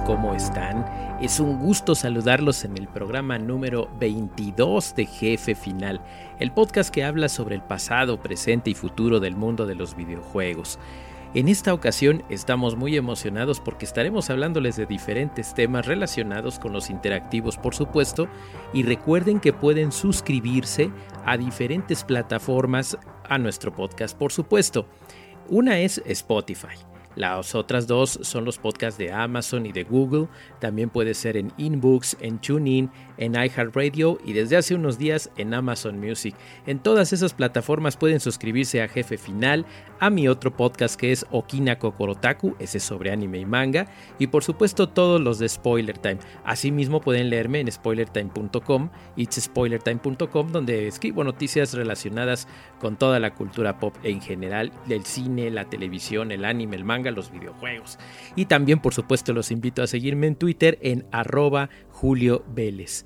¿Cómo están? Es un gusto saludarlos en el programa número 22 de Jefe Final, el podcast que habla sobre el pasado, presente y futuro del mundo de los videojuegos. En esta ocasión estamos muy emocionados porque estaremos hablándoles de diferentes temas relacionados con los interactivos por supuesto y recuerden que pueden suscribirse a diferentes plataformas a nuestro podcast por supuesto. Una es Spotify. Las otras dos son los podcasts de Amazon y de Google. También puede ser en InBooks, en TuneIn, en iHeartRadio y desde hace unos días en Amazon Music. En todas esas plataformas pueden suscribirse a Jefe Final, a mi otro podcast que es Okina Kokorotaku, ese es sobre anime y manga, y por supuesto todos los de Spoiler Time. Asimismo pueden leerme en spoilertime.com, itspoilertime.com, donde escribo noticias relacionadas con toda la cultura pop en general, el cine, la televisión, el anime, el manga, los videojuegos. Y también por supuesto los invito a seguirme en Twitter en arroba Julio Vélez.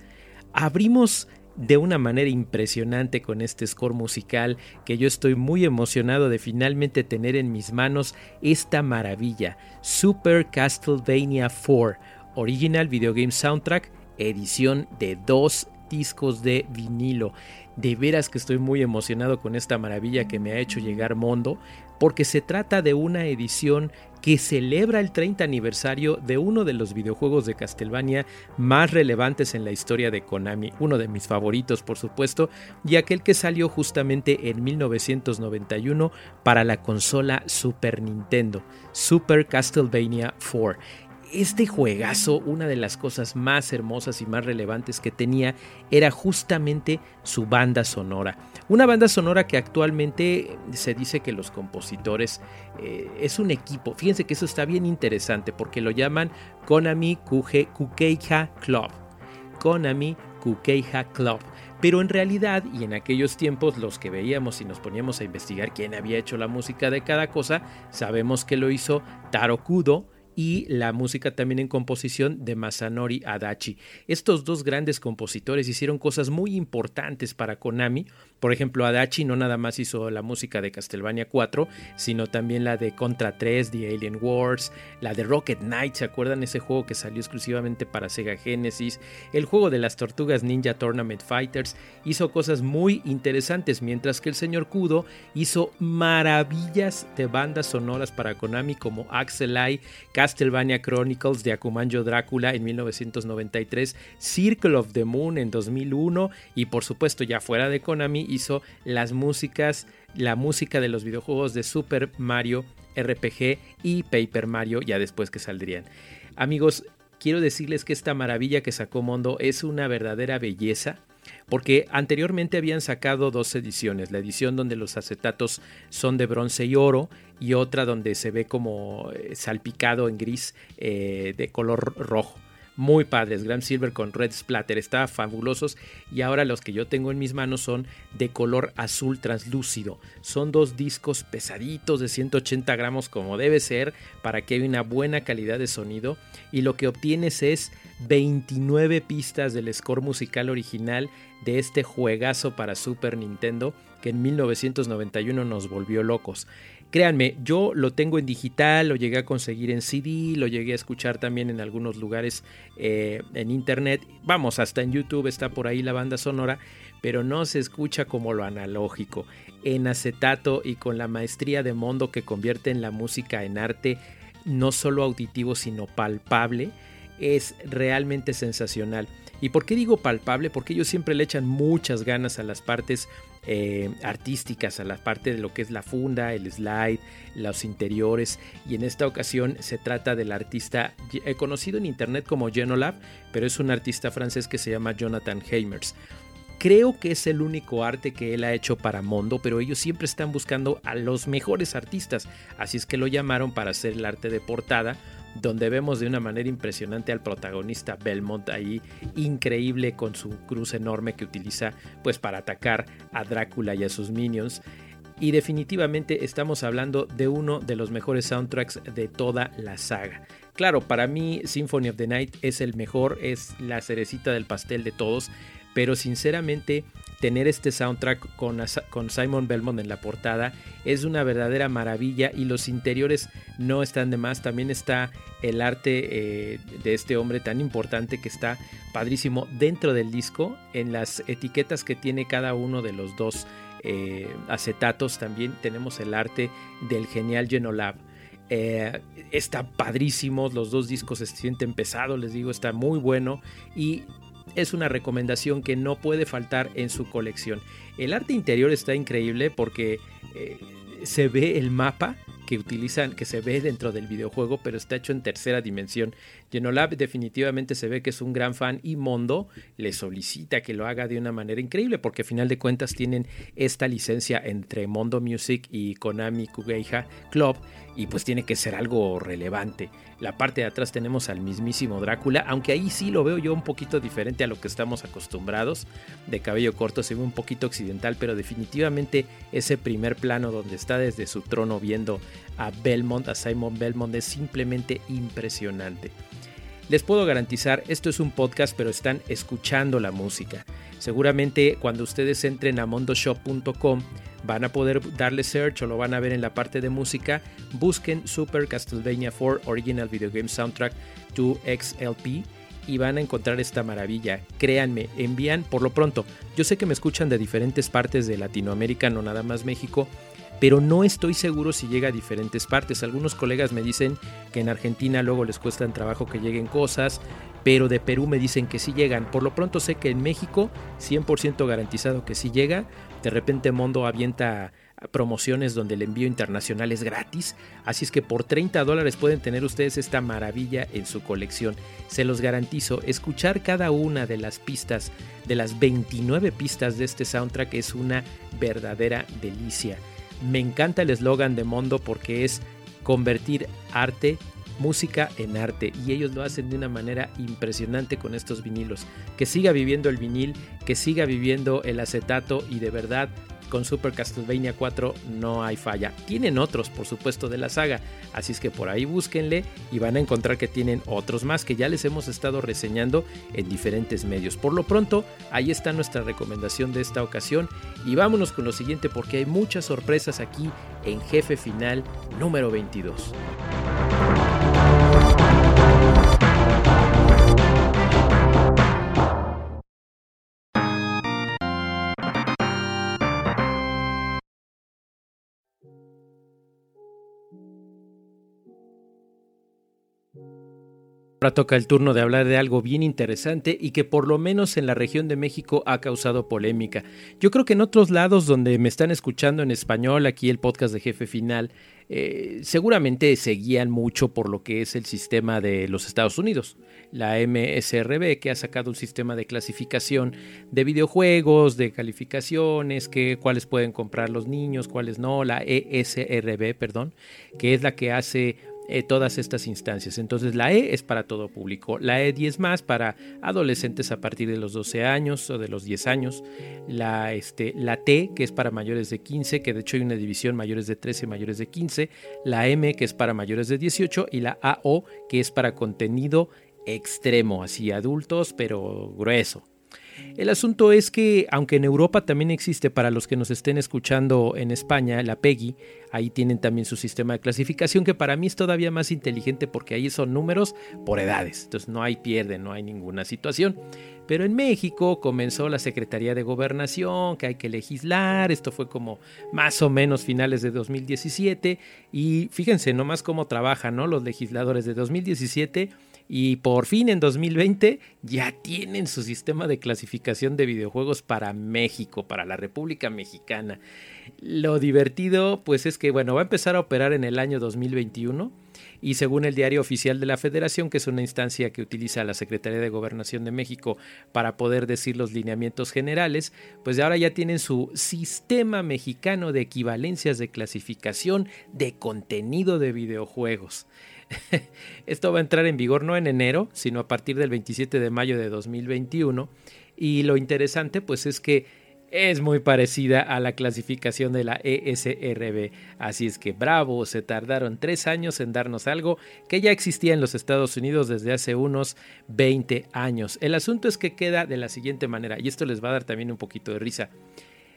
Abrimos de una manera impresionante con este score musical que yo estoy muy emocionado de finalmente tener en mis manos esta maravilla, Super Castlevania 4, Original Video Game Soundtrack, edición de dos discos de vinilo. De veras que estoy muy emocionado con esta maravilla que me ha hecho llegar Mondo, porque se trata de una edición que celebra el 30 aniversario de uno de los videojuegos de Castlevania más relevantes en la historia de Konami, uno de mis favoritos por supuesto, y aquel que salió justamente en 1991 para la consola Super Nintendo, Super Castlevania 4 este juegazo, una de las cosas más hermosas y más relevantes que tenía era justamente su banda sonora. Una banda sonora que actualmente se dice que los compositores eh, es un equipo. Fíjense que eso está bien interesante porque lo llaman Konami Kukeija Club. Konami Kukeija Club. Pero en realidad, y en aquellos tiempos, los que veíamos y nos poníamos a investigar quién había hecho la música de cada cosa, sabemos que lo hizo Taro Kudo, y la música también en composición de Masanori Adachi. Estos dos grandes compositores hicieron cosas muy importantes para Konami. Por ejemplo, Adachi no nada más hizo la música de Castlevania 4, sino también la de Contra 3, The Alien Wars, la de Rocket Knight, ¿se acuerdan ese juego que salió exclusivamente para Sega Genesis? El juego de las tortugas Ninja Tournament Fighters hizo cosas muy interesantes, mientras que el señor Kudo hizo maravillas de bandas sonoras para Konami como Axel Eye, Castlevania Chronicles de Akumanjo Drácula en 1993, Circle of the Moon en 2001 y por supuesto ya fuera de Konami hizo las músicas, la música de los videojuegos de Super Mario RPG y Paper Mario ya después que saldrían. Amigos, quiero decirles que esta maravilla que sacó Mondo es una verdadera belleza porque anteriormente habían sacado dos ediciones, la edición donde los acetatos son de bronce y oro y otra donde se ve como eh, salpicado en gris eh, de color rojo. Muy padres, Gram Silver con Red Splatter, estaban fabulosos y ahora los que yo tengo en mis manos son de color azul translúcido. Son dos discos pesaditos de 180 gramos como debe ser para que haya una buena calidad de sonido y lo que obtienes es 29 pistas del score musical original de este juegazo para Super Nintendo que en 1991 nos volvió locos. Créanme, yo lo tengo en digital, lo llegué a conseguir en CD, lo llegué a escuchar también en algunos lugares eh, en internet. Vamos, hasta en YouTube está por ahí la banda sonora, pero no se escucha como lo analógico. En acetato y con la maestría de Mondo que convierte en la música en arte, no solo auditivo, sino palpable, es realmente sensacional. ¿Y por qué digo palpable? Porque ellos siempre le echan muchas ganas a las partes eh, artísticas, a la parte de lo que es la funda, el slide, los interiores. Y en esta ocasión se trata del artista eh, conocido en internet como Genolab, pero es un artista francés que se llama Jonathan Heimers. Creo que es el único arte que él ha hecho para Mondo, pero ellos siempre están buscando a los mejores artistas, así es que lo llamaron para hacer el arte de portada, donde vemos de una manera impresionante al protagonista Belmont ahí, increíble con su cruz enorme que utiliza pues para atacar a Drácula y a sus minions. Y definitivamente estamos hablando de uno de los mejores soundtracks de toda la saga. Claro, para mí Symphony of the Night es el mejor, es la cerecita del pastel de todos, pero sinceramente tener este soundtrack con, con, Simon Belmont en la portada es una verdadera maravilla y los interiores no están de más. También está el arte eh, de este hombre tan importante que está padrísimo dentro del disco, en las etiquetas que tiene cada uno de los dos eh, acetatos. También tenemos el arte del genial Genolab. Eh, está padrísimo, los dos discos se sienten pesados, les digo, está muy bueno y es una recomendación que no puede faltar en su colección. El arte interior está increíble porque eh, se ve el mapa que utilizan, que se ve dentro del videojuego, pero está hecho en tercera dimensión. Genolab definitivamente se ve que es un gran fan y Mondo le solicita que lo haga de una manera increíble, porque a final de cuentas tienen esta licencia entre Mondo Music y Konami Kugeija Club, y pues tiene que ser algo relevante. La parte de atrás tenemos al mismísimo Drácula, aunque ahí sí lo veo yo un poquito diferente a lo que estamos acostumbrados. De cabello corto se ve un poquito occidental, pero definitivamente ese primer plano donde está desde su trono viendo a Belmont, a Simon Belmont, es simplemente impresionante. Les puedo garantizar, esto es un podcast, pero están escuchando la música. Seguramente cuando ustedes entren a mondoshop.com van a poder darle search o lo van a ver en la parte de música. Busquen Super Castlevania 4 Original Video Game Soundtrack 2XLP y van a encontrar esta maravilla. Créanme, envían por lo pronto. Yo sé que me escuchan de diferentes partes de Latinoamérica, no nada más México pero no estoy seguro si llega a diferentes partes. Algunos colegas me dicen que en Argentina luego les cuesta trabajo que lleguen cosas, pero de Perú me dicen que sí llegan. Por lo pronto sé que en México 100% garantizado que sí llega. De repente Mondo avienta promociones donde el envío internacional es gratis, así es que por 30 dólares pueden tener ustedes esta maravilla en su colección. Se los garantizo, escuchar cada una de las pistas, de las 29 pistas de este soundtrack es una verdadera delicia. Me encanta el eslogan de Mondo porque es convertir arte, música en arte y ellos lo hacen de una manera impresionante con estos vinilos. Que siga viviendo el vinil, que siga viviendo el acetato y de verdad con Super Castlevania 4 no hay falla. Tienen otros, por supuesto, de la saga, así es que por ahí búsquenle y van a encontrar que tienen otros más que ya les hemos estado reseñando en diferentes medios. Por lo pronto, ahí está nuestra recomendación de esta ocasión y vámonos con lo siguiente porque hay muchas sorpresas aquí en Jefe Final número 22. Ahora toca el turno de hablar de algo bien interesante y que por lo menos en la región de México ha causado polémica. Yo creo que en otros lados donde me están escuchando en español, aquí el podcast de Jefe Final, eh, seguramente se guían mucho por lo que es el sistema de los Estados Unidos. La MSRB que ha sacado un sistema de clasificación de videojuegos, de calificaciones, que, cuáles pueden comprar los niños, cuáles no, la ESRB, perdón, que es la que hace eh, todas estas instancias. Entonces la E es para todo público, la E10 más para adolescentes a partir de los 12 años o de los 10 años, la, este, la T que es para mayores de 15, que de hecho hay una división mayores de 13, mayores de 15, la M que es para mayores de 18 y la AO que es para contenido extremo, así adultos pero grueso. El asunto es que, aunque en Europa también existe para los que nos estén escuchando en España, la PEGI, ahí tienen también su sistema de clasificación que para mí es todavía más inteligente porque ahí son números por edades, entonces no hay pierde, no hay ninguna situación. Pero en México comenzó la Secretaría de Gobernación, que hay que legislar, esto fue como más o menos finales de 2017 y fíjense nomás cómo trabajan ¿no? los legisladores de 2017 y por fin en 2020 ya tienen su sistema de clasificación de videojuegos para México, para la República Mexicana. Lo divertido pues es que bueno, va a empezar a operar en el año 2021 y según el diario oficial de la Federación, que es una instancia que utiliza la Secretaría de Gobernación de México para poder decir los lineamientos generales, pues ahora ya tienen su sistema mexicano de equivalencias de clasificación de contenido de videojuegos. Esto va a entrar en vigor no en enero, sino a partir del 27 de mayo de 2021. Y lo interesante pues es que es muy parecida a la clasificación de la ESRB. Así es que bravo, se tardaron tres años en darnos algo que ya existía en los Estados Unidos desde hace unos 20 años. El asunto es que queda de la siguiente manera, y esto les va a dar también un poquito de risa.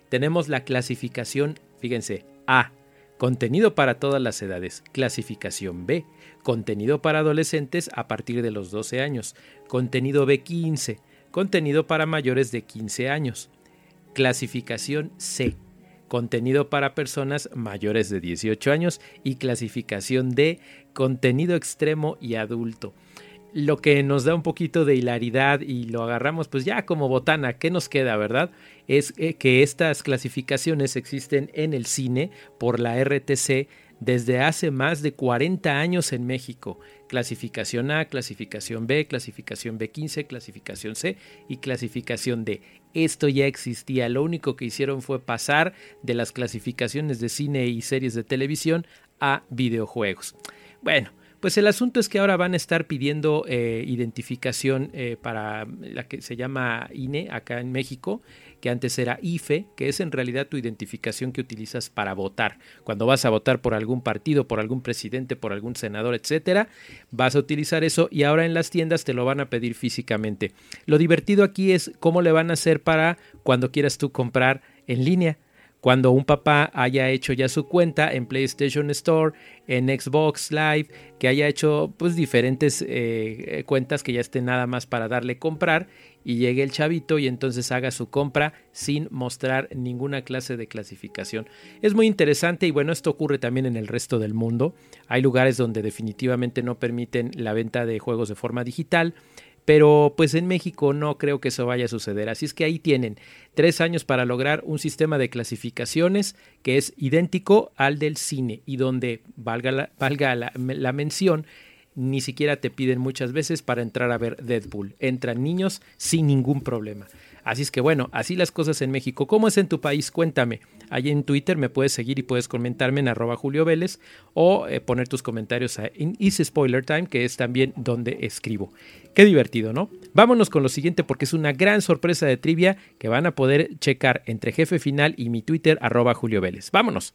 Tenemos la clasificación, fíjense, A, contenido para todas las edades. Clasificación B, contenido para adolescentes a partir de los 12 años. Contenido B15, contenido para mayores de 15 años. Clasificación C, contenido para personas mayores de 18 años y clasificación D, contenido extremo y adulto. Lo que nos da un poquito de hilaridad y lo agarramos pues ya como botana, ¿qué nos queda, verdad? Es eh, que estas clasificaciones existen en el cine por la RTC desde hace más de 40 años en México. Clasificación A, clasificación B, clasificación B15, clasificación C y clasificación D. Esto ya existía, lo único que hicieron fue pasar de las clasificaciones de cine y series de televisión a videojuegos. Bueno, pues el asunto es que ahora van a estar pidiendo eh, identificación eh, para la que se llama INE acá en México, que antes era IFE, que es en realidad tu identificación que utilizas para votar. Cuando vas a votar por algún partido, por algún presidente, por algún senador, etcétera, vas a utilizar eso y ahora en las tiendas te lo van a pedir físicamente. Lo divertido aquí es cómo le van a hacer para cuando quieras tú comprar en línea cuando un papá haya hecho ya su cuenta en PlayStation Store, en Xbox Live, que haya hecho pues diferentes eh, cuentas que ya estén nada más para darle comprar y llegue el chavito y entonces haga su compra sin mostrar ninguna clase de clasificación. Es muy interesante y bueno, esto ocurre también en el resto del mundo. Hay lugares donde definitivamente no permiten la venta de juegos de forma digital. Pero pues en México no creo que eso vaya a suceder. Así es que ahí tienen tres años para lograr un sistema de clasificaciones que es idéntico al del cine y donde, valga la, valga la, la mención, ni siquiera te piden muchas veces para entrar a ver Deadpool. Entran niños sin ningún problema. Así es que bueno, así las cosas en México. ¿Cómo es en tu país? Cuéntame. Allí en Twitter me puedes seguir y puedes comentarme en arroba Julio Vélez o eh, poner tus comentarios en Easy Spoiler Time, que es también donde escribo. Qué divertido, ¿no? Vámonos con lo siguiente porque es una gran sorpresa de trivia que van a poder checar entre Jefe Final y mi Twitter arroba Julio Vélez. Vámonos.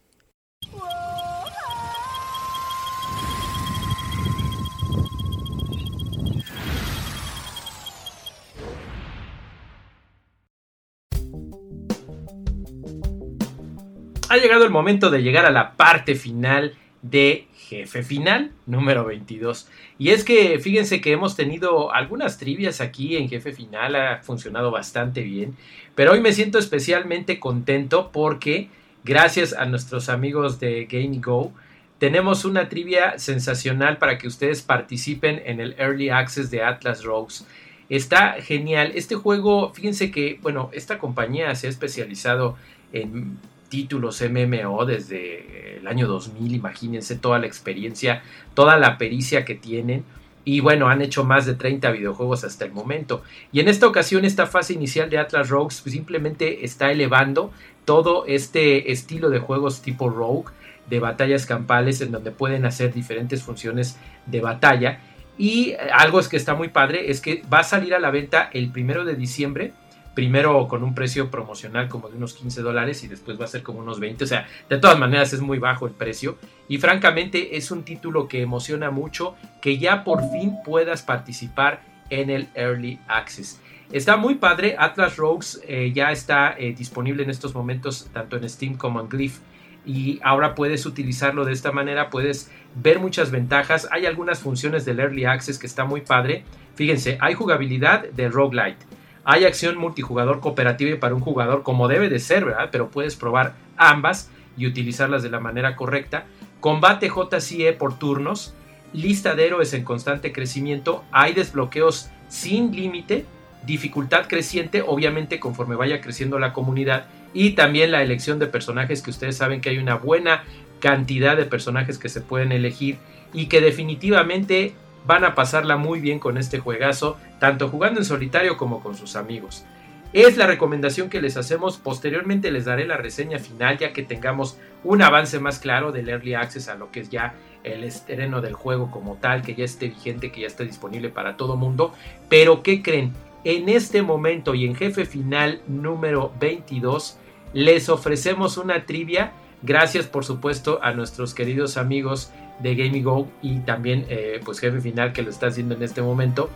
Ha llegado el momento de llegar a la parte final de Jefe Final número 22. Y es que fíjense que hemos tenido algunas trivias aquí en Jefe Final, ha funcionado bastante bien, pero hoy me siento especialmente contento porque gracias a nuestros amigos de Game Go, tenemos una trivia sensacional para que ustedes participen en el Early Access de Atlas Rogues. Está genial. Este juego, fíjense que, bueno, esta compañía se ha especializado en títulos MMO desde el año 2000, imagínense toda la experiencia, toda la pericia que tienen. Y bueno, han hecho más de 30 videojuegos hasta el momento. Y en esta ocasión, esta fase inicial de Atlas Rogues pues, simplemente está elevando todo este estilo de juegos tipo Rogue, de batallas campales, en donde pueden hacer diferentes funciones de batalla. Y algo es que está muy padre, es que va a salir a la venta el primero de diciembre primero con un precio promocional como de unos 15 dólares y después va a ser como unos 20. O sea, de todas maneras es muy bajo el precio. Y francamente es un título que emociona mucho que ya por fin puedas participar en el Early Access. Está muy padre. Atlas Rogues eh, ya está eh, disponible en estos momentos tanto en Steam como en Glyph. Y ahora puedes utilizarlo de esta manera, puedes ver muchas ventajas. Hay algunas funciones del Early Access que está muy padre. Fíjense, hay jugabilidad de roguelite hay acción multijugador cooperativa para un jugador como debe de ser, ¿verdad? Pero puedes probar ambas y utilizarlas de la manera correcta. Combate JCE por turnos. Lista de héroes en constante crecimiento. Hay desbloqueos sin límite. Dificultad creciente, obviamente conforme vaya creciendo la comunidad. Y también la elección de personajes que ustedes saben que hay una buena cantidad de personajes que se pueden elegir y que definitivamente van a pasarla muy bien con este juegazo, tanto jugando en solitario como con sus amigos. Es la recomendación que les hacemos, posteriormente les daré la reseña final ya que tengamos un avance más claro del Early Access a lo que es ya el estreno del juego como tal, que ya esté vigente, que ya esté disponible para todo mundo. Pero ¿qué creen? En este momento y en jefe final número 22 les ofrecemos una trivia. Gracias por supuesto a nuestros queridos amigos de Gaming Go y también eh, pues jefe final que lo está haciendo en este momento.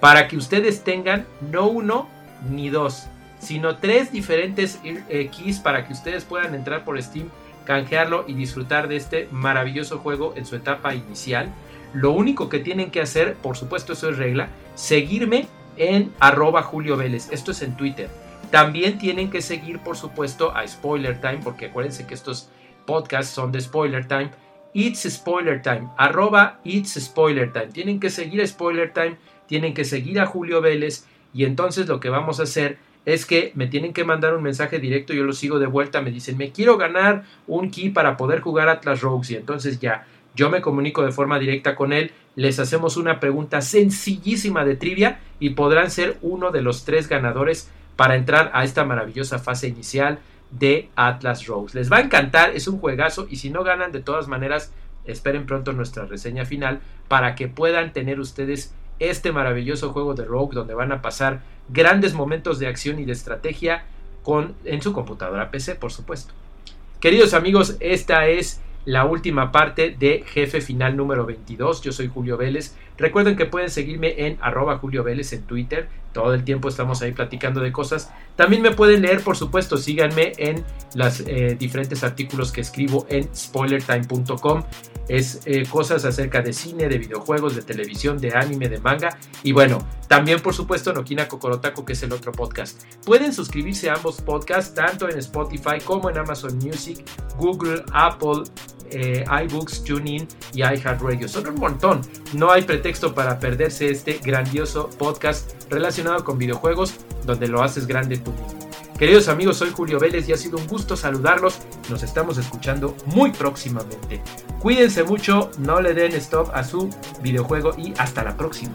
Para que ustedes tengan no uno ni dos, sino tres diferentes eh, keys para que ustedes puedan entrar por Steam, canjearlo y disfrutar de este maravilloso juego en su etapa inicial. Lo único que tienen que hacer, por supuesto eso es regla, seguirme en arroba Julio Vélez. Esto es en Twitter. También tienen que seguir, por supuesto, a Spoiler Time, porque acuérdense que estos podcasts son de Spoiler Time. It's Spoiler Time, arroba It's Spoiler Time. Tienen que seguir a Spoiler Time, tienen que seguir a Julio Vélez y entonces lo que vamos a hacer es que me tienen que mandar un mensaje directo, yo lo sigo de vuelta, me dicen, me quiero ganar un key para poder jugar Atlas Rogues y entonces ya yo me comunico de forma directa con él, les hacemos una pregunta sencillísima de trivia y podrán ser uno de los tres ganadores para entrar a esta maravillosa fase inicial de Atlas Rogues. Les va a encantar, es un juegazo y si no ganan de todas maneras, esperen pronto nuestra reseña final para que puedan tener ustedes este maravilloso juego de Rogue donde van a pasar grandes momentos de acción y de estrategia con, en su computadora PC, por supuesto. Queridos amigos, esta es la última parte de Jefe Final número 22. Yo soy Julio Vélez. Recuerden que pueden seguirme en arroba Julio Vélez en Twitter. Todo el tiempo estamos ahí platicando de cosas. También me pueden leer, por supuesto, síganme en los eh, diferentes artículos que escribo en spoilertime.com. Es eh, cosas acerca de cine, de videojuegos, de televisión, de anime, de manga. Y bueno, también por supuesto Nokina Kokorotaku, que es el otro podcast. Pueden suscribirse a ambos podcasts, tanto en Spotify como en Amazon Music, Google, Apple, eh, iBooks, TuneIn y iHeartRadio. Son un montón. No hay pretexto para perderse este grandioso podcast relacionado con videojuegos donde lo haces grande tú Queridos amigos, soy Julio Vélez y ha sido un gusto saludarlos. Nos estamos escuchando muy próximamente. Cuídense mucho, no le den stop a su videojuego y hasta la próxima.